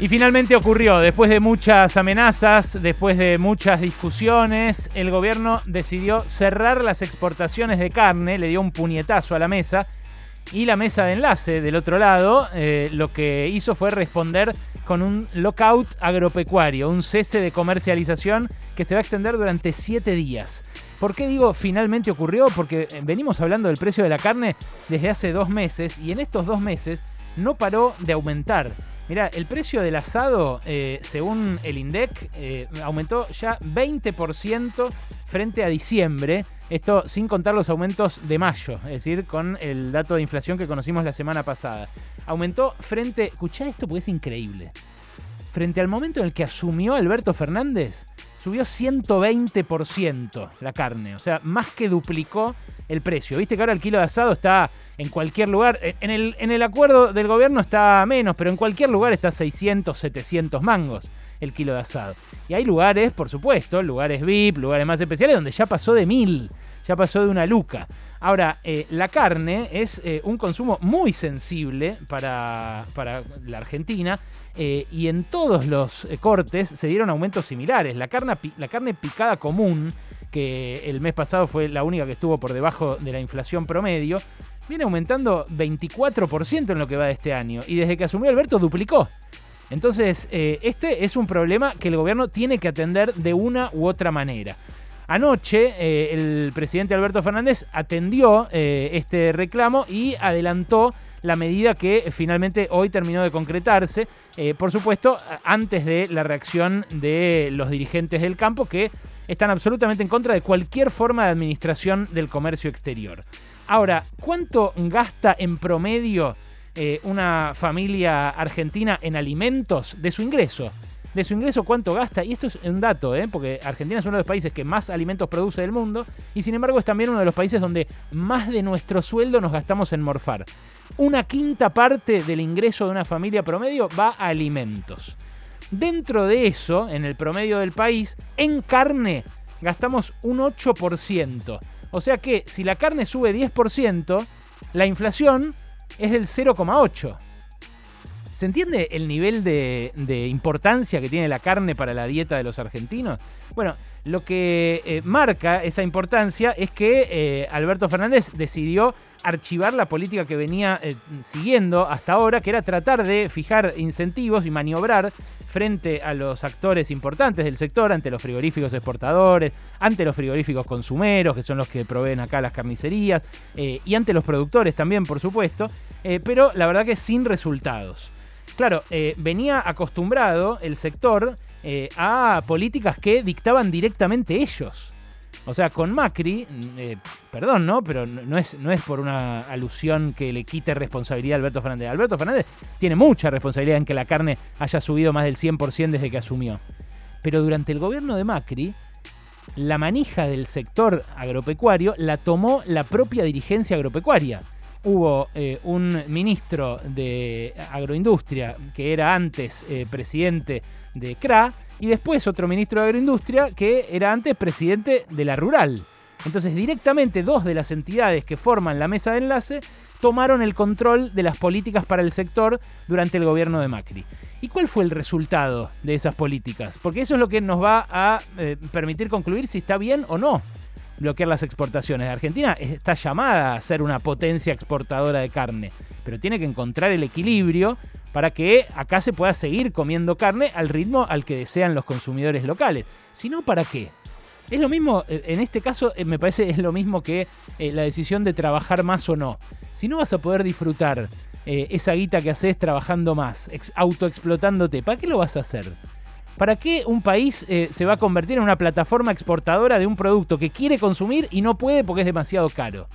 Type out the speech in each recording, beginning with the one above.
Y finalmente ocurrió, después de muchas amenazas, después de muchas discusiones, el gobierno decidió cerrar las exportaciones de carne, le dio un puñetazo a la mesa y la mesa de enlace del otro lado eh, lo que hizo fue responder con un lockout agropecuario, un cese de comercialización que se va a extender durante siete días. ¿Por qué digo finalmente ocurrió? Porque venimos hablando del precio de la carne desde hace dos meses y en estos dos meses no paró de aumentar. Mira, el precio del asado, eh, según el INDEC, eh, aumentó ya 20% frente a diciembre. Esto sin contar los aumentos de mayo, es decir, con el dato de inflación que conocimos la semana pasada. Aumentó frente, escuchá esto porque es increíble. Frente al momento en el que asumió Alberto Fernández, subió 120% la carne, o sea, más que duplicó el precio. Viste que ahora el kilo de asado está en cualquier lugar, eh, en el, en el acuerdo del gobierno está menos, pero en cualquier lugar está 600, 700 mangos el kilo de asado. Y hay lugares, por supuesto, lugares VIP, lugares más especiales, donde ya pasó de mil, ya pasó de una luca. Ahora, eh, la carne es eh, un consumo muy sensible para, para la Argentina y en todos los cortes se dieron aumentos similares. La carne, la carne picada común, que el mes pasado fue la única que estuvo por debajo de la inflación promedio, viene aumentando 24% en lo que va de este año. Y desde que asumió Alberto duplicó. Entonces, eh, este es un problema que el gobierno tiene que atender de una u otra manera. Anoche, eh, el presidente Alberto Fernández atendió eh, este reclamo y adelantó la medida que finalmente hoy terminó de concretarse. por supuesto, antes de la reacción de los dirigentes del campo que están absolutamente en contra de cualquier forma de administración del comercio exterior. Ahora, ¿cuánto gasta en promedio eh, una familia argentina en alimentos de su ingreso? De su ingreso, ¿cuánto gasta? Y esto es un dato, ¿eh? porque Argentina es uno de los países que más alimentos produce del mundo y sin embargo es también uno de los países donde más de nuestro sueldo nos gastamos en morfar. Una quinta parte del ingreso de una familia promedio va a alimentos. Dentro de eso, en el promedio del país, en carne gastamos un 8%. O sea que si la carne sube 10%, la inflación es del 0,8%. ¿Se entiende el nivel de, importancia que tiene la carne para la dieta de los argentinos? Bueno, lo que eh, marca esa importancia es que eh, Alberto Fernández decidió archivar la política que venía eh, siguiendo hasta ahora, que era tratar de fijar incentivos y maniobrar frente a los actores importantes del sector, ante los frigoríficos exportadores, ante los frigoríficos consumeros, que son los que proveen acá las carnicerías, eh, y ante los productores también, por supuesto, eh, pero la verdad que sin resultados. Claro, venía acostumbrado el sector a políticas que dictaban directamente ellos. O sea, con Macri, eh, perdón, ¿no? Pero no es, no es por una alusión que le quite responsabilidad a Alberto Fernández. Alberto Fernández tiene mucha responsabilidad en que la carne haya subido más del 100% desde que asumió. Pero durante el gobierno de Macri, la manija del sector agropecuario la tomó la propia dirigencia agropecuaria. Hubo eh, un ministro de agroindustria que era antes eh, presidente de CRA y después otro ministro de Agroindustria que era antes presidente de la Rural. Entonces directamente dos de las entidades que forman la mesa de enlace tomaron el control de las políticas para el sector durante el gobierno de Macri. ¿Y cuál fue el resultado de esas políticas? Porque eso es lo que nos va a eh, permitir concluir si está bien o no bloquear las exportaciones. Argentina está llamada a ser una potencia exportadora de carne, pero tiene que encontrar el equilibrio para que acá se pueda seguir comiendo carne al ritmo al que desean los consumidores locales. Si no, ¿para qué? Es lo mismo, eh, en este caso eh, me parece es lo mismo que eh, la decisión de trabajar más o no. Si no vas a poder disfrutar esa guita que haces trabajando más, autoexplotándote, ¿para qué lo vas a hacer? ¿Para qué un país se va a convertir en una plataforma exportadora de un producto que quiere consumir y no puede porque es demasiado caro?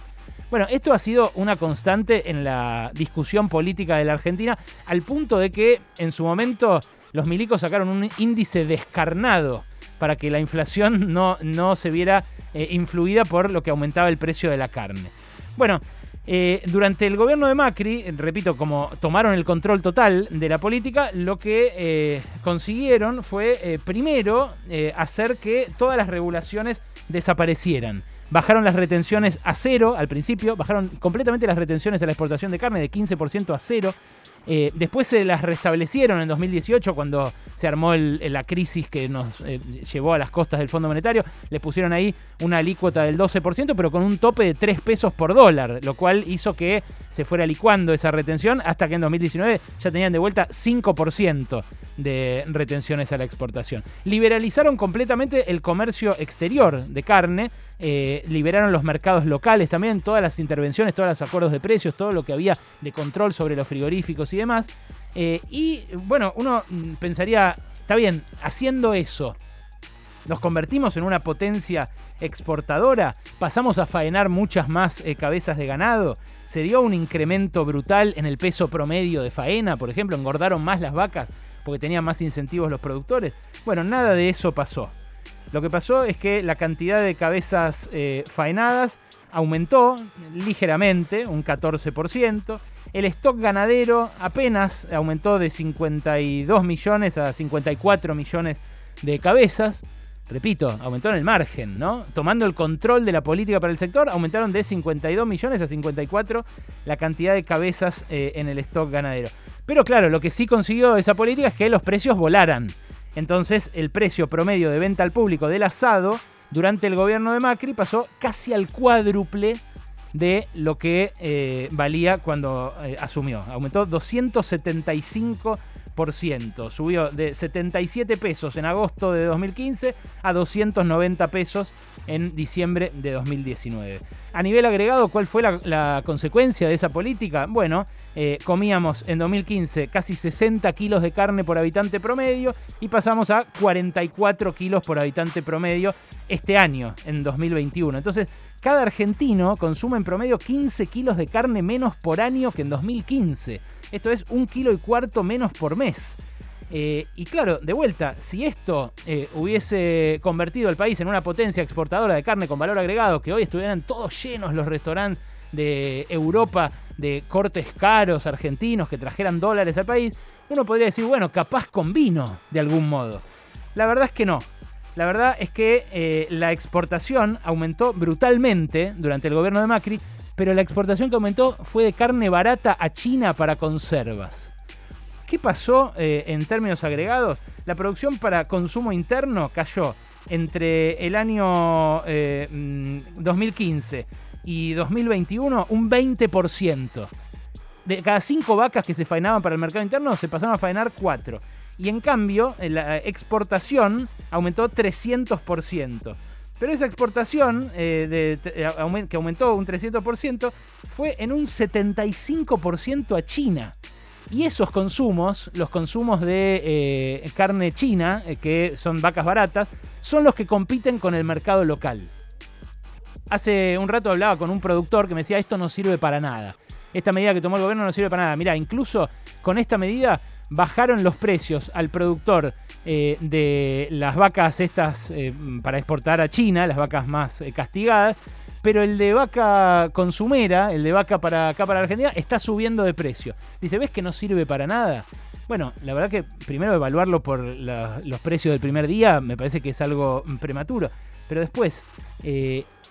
Bueno, esto ha sido una constante en la discusión política de la Argentina, al punto de que en su momento los milicos sacaron un índice descarnado para que la inflación no, no se viera eh, influida por lo que aumentaba el precio de la carne. Bueno, eh, durante el gobierno de Macri, repito, como tomaron el control total de la política, lo que eh, consiguieron fue primero hacer que todas las regulaciones desaparecieran. Bajaron las retenciones a cero al principio, bajaron completamente las retenciones a la exportación de carne de 15% a cero. Eh, después se las restablecieron en 2018 cuando se armó la crisis que nos eh, llevó a las costas del Fondo Monetario. Les pusieron ahí una alícuota del 12%, pero con un tope de 3 pesos por dólar, lo cual hizo que se fuera licuando esa retención hasta que en 2019 ya tenían de vuelta 5% de retenciones a la exportación. Liberalizaron completamente el comercio exterior de carne, eh, liberaron los mercados locales también, todas las intervenciones, todos los acuerdos de precios, todo lo que había de control sobre los frigoríficos y demás. Eh, y bueno, uno pensaría, está bien, haciendo eso, nos convertimos en una potencia exportadora, pasamos a faenar muchas más eh, cabezas de ganado, se dio un incremento brutal en el peso promedio de faena, por ejemplo, engordaron más las vacas porque tenían más incentivos los productores. Bueno, nada de eso pasó. Lo que pasó es que la cantidad de cabezas eh, faenadas aumentó ligeramente, un 14%. El stock ganadero apenas aumentó de 52 millones a 54 millones de cabezas. Repito, aumentó en el margen, ¿no? Tomando el control de la política para el sector, aumentaron de 52 millones a 54 la cantidad de cabezas eh, en el stock ganadero. Pero claro, lo que sí consiguió esa política es que los precios volaran. Entonces el precio promedio de venta al público del asado durante el gobierno de Macri pasó casi al cuádruple de lo que eh, valía cuando eh, asumió. Aumentó 275 Subió de 77 pesos en agosto de 2015 a 290 pesos en diciembre de 2019. A nivel agregado, ¿cuál fue la, consecuencia de esa política? Bueno, eh, comíamos en 2015 casi 60 kilos de carne por habitante promedio y pasamos a 44 kilos por habitante promedio este año, en 2021. Entonces, cada argentino consume en promedio 15 kilos de carne menos por año que en 2015. Esto es un kilo y cuarto menos por mes. Eh, y claro, de vuelta, si esto eh, hubiese convertido el país en una potencia exportadora de carne con valor agregado, que hoy estuvieran todos llenos los restaurantes de Europa de cortes caros argentinos que trajeran dólares al país, uno podría decir, bueno, capaz con vino de algún modo. La verdad es que no. La verdad es que eh, la exportación aumentó brutalmente durante el gobierno de Macri, pero la exportación que aumentó fue de carne barata a China para conservas. ¿Qué pasó eh, en términos agregados? La producción para consumo interno cayó entre el año 2015 eh, mm, y 2021 un 20%. De cada cinco vacas que se faenaban para el mercado interno se pasaron a faenar cuatro. Y en cambio, la exportación aumentó 300%. Pero esa exportación, eh, eh, que aumentó un 300%, fue en un 75% a China. Y esos consumos, los consumos de eh, carne china, que son vacas baratas, son los que compiten con el mercado local. Hace un rato hablaba con un productor que me decía, esto no sirve para nada. Esta medida que tomó el gobierno no sirve para nada. Mira, incluso con esta medida bajaron los precios al productor eh, de las vacas estas eh, para exportar a China, las vacas más eh, castigadas, pero el de vaca consumera, el de vaca para acá para Argentina, está subiendo de precio. Dice, ¿ves que no sirve para nada? Bueno, la verdad que primero evaluarlo por los precios del primer día me parece que es algo prematuro, pero después,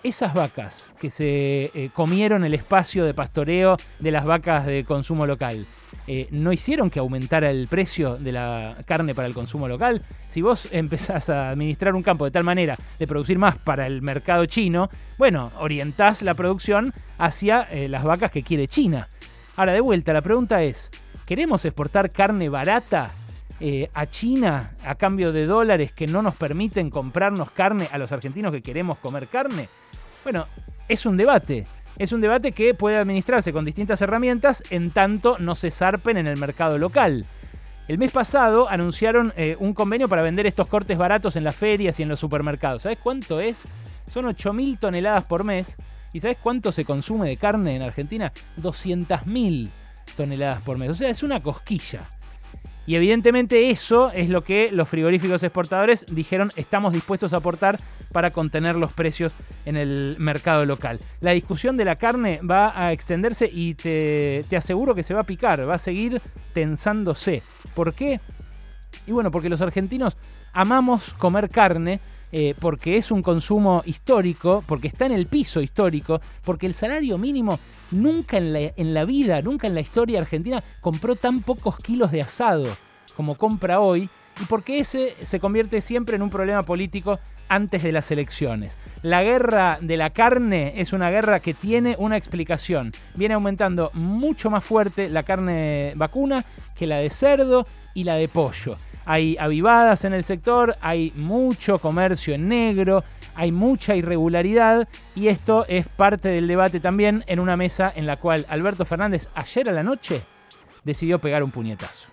esas vacas que se comieron el espacio de pastoreo de las vacas de consumo local, eh, no hicieron que aumentara el precio de la carne para el consumo local. Si vos empezás a administrar un campo de tal manera de producir más para el mercado chino, bueno, orientás la producción hacia eh, las vacas que quiere China. Ahora, de vuelta, la pregunta es, ¿queremos exportar carne barata eh, a China a cambio de dólares que no nos permiten comprarnos carne a los argentinos que queremos comer carne? Bueno, es un debate. Es un debate que puede administrarse con distintas herramientas en tanto no se zarpen en el mercado local. El mes pasado anunciaron eh, un convenio para vender estos cortes baratos en las ferias y en los supermercados. ¿Sabes cuánto es? Son 8.000 toneladas por mes. ¿Y sabes cuánto se consume de carne en Argentina? 200.000 toneladas por mes. O sea, es una cosquilla. Y evidentemente eso es lo que los frigoríficos exportadores dijeron estamos dispuestos a aportar para contener los precios en el mercado local. La discusión de la carne va a extenderse y te, aseguro que se va a picar, va a seguir tensándose. ¿Por qué? Y bueno, porque los argentinos amamos comer carne, eh, porque es un consumo histórico, porque está en el piso histórico, porque el salario mínimo nunca en la, en la vida, nunca en la historia argentina compró tan pocos kilos de asado como compra hoy y porque ese se convierte siempre en un problema político antes de las elecciones. La guerra de la carne es una guerra que tiene una explicación. Viene aumentando mucho más fuerte la carne vacuna que la de cerdo y la de pollo. Hay avivadas en el sector, hay mucho comercio en negro, hay mucha irregularidad y esto es parte del debate también en una mesa en la cual Alberto Fernández ayer a la noche decidió pegar un puñetazo.